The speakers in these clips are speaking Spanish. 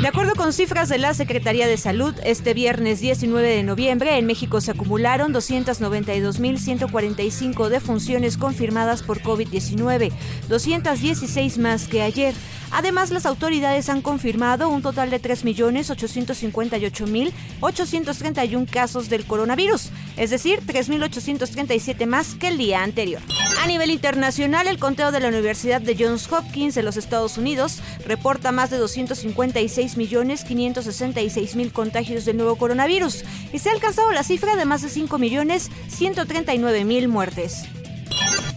De acuerdo con cifras de la Secretaría de Salud, este viernes 19 de noviembre en México se acumularon 292.145 defunciones confirmadas por COVID-19, 216 más que ayer. Además, las autoridades han confirmado un total de 3.858.831 casos del coronavirus, es decir, 3.837 más que el día anterior. A nivel internacional, el conteo de la Universidad de Johns Hopkins en los Estados Unidos reporta más de 256.566.000 contagios del nuevo coronavirus y se ha alcanzado la cifra de más de 5.139.000 muertes.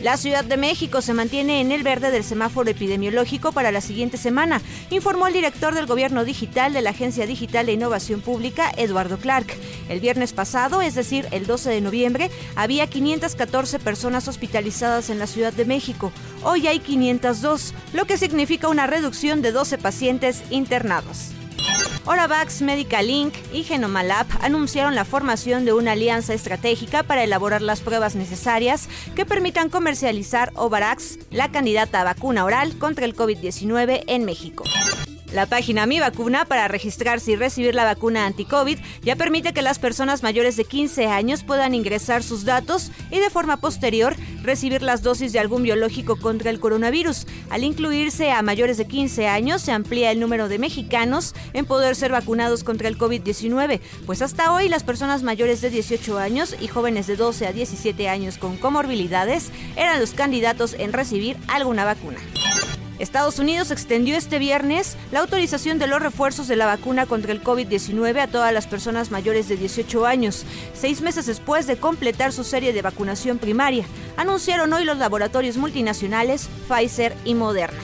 La Ciudad de México se mantiene en el verde del semáforo epidemiológico para la siguiente semana, informó el director del Gobierno Digital de la Agencia Digital de Innovación Pública, Eduardo Clark. El viernes pasado, es decir, el 12 de noviembre, había 514 personas hospitalizadas en la Ciudad de México. Hoy hay 502, lo que significa una reducción de 12 pacientes internados. Oravax, Medical Inc. y Genomalab anunciaron la formación de una alianza estratégica para elaborar las pruebas necesarias que permitan comercializar Ovarax, la candidata a vacuna oral contra el COVID-19 en México. La página Mi Vacuna para registrarse y recibir la vacuna anti-COVID ya permite que las personas mayores de 15 años puedan ingresar sus datos y de forma posterior recibir las dosis de algún biológico contra el coronavirus. Al incluirse a mayores de 15 años se amplía el número de mexicanos en poder ser vacunados contra el COVID-19, pues hasta hoy las personas mayores de 18 años y jóvenes de 12 a 17 años con comorbilidades eran los candidatos en recibir alguna vacuna. Estados Unidos extendió este viernes la autorización de los refuerzos de la vacuna contra el COVID-19 a todas las personas mayores de 18 años, seis meses después de completar su serie de vacunación primaria, anunciaron hoy los laboratorios multinacionales Pfizer y Moderna.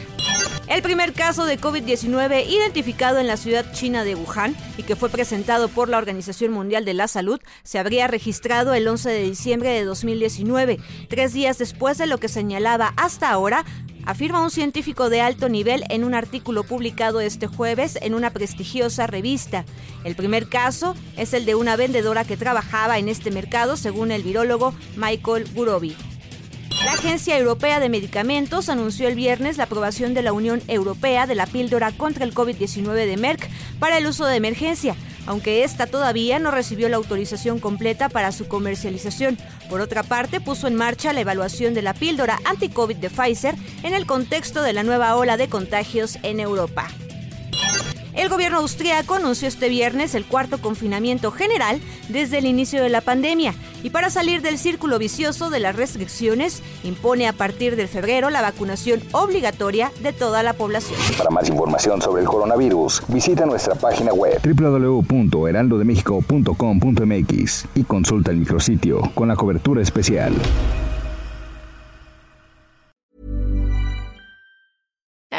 El primer caso de COVID-19 identificado en la ciudad china de Wuhan y que fue presentado por la Organización Mundial de la Salud se habría registrado el 11 de diciembre de 2019, tres días después de lo que señalaba hasta ahora afirma un científico de alto nivel en un artículo publicado este jueves en una prestigiosa revista. El primer caso es el de una vendedora que trabajaba en este mercado, según el virólogo Michael Gurobi. La Agencia Europea de Medicamentos anunció el viernes la aprobación de la Unión Europea de la píldora contra el COVID-19 de Merck para el uso de emergencia, aunque esta todavía no recibió la autorización completa para su comercialización. Por otra parte, puso en marcha la evaluación de la píldora anti-COVID de Pfizer en el contexto de la nueva ola de contagios en Europa. El gobierno austriaco anunció este viernes el cuarto confinamiento general desde el inicio de la pandemia y para salir del círculo vicioso de las restricciones impone a partir de febrero la vacunación obligatoria de toda la población. Para más información sobre el coronavirus, visita nuestra página web www.heraldodemexico.com.mx y consulta el micrositio con la cobertura especial.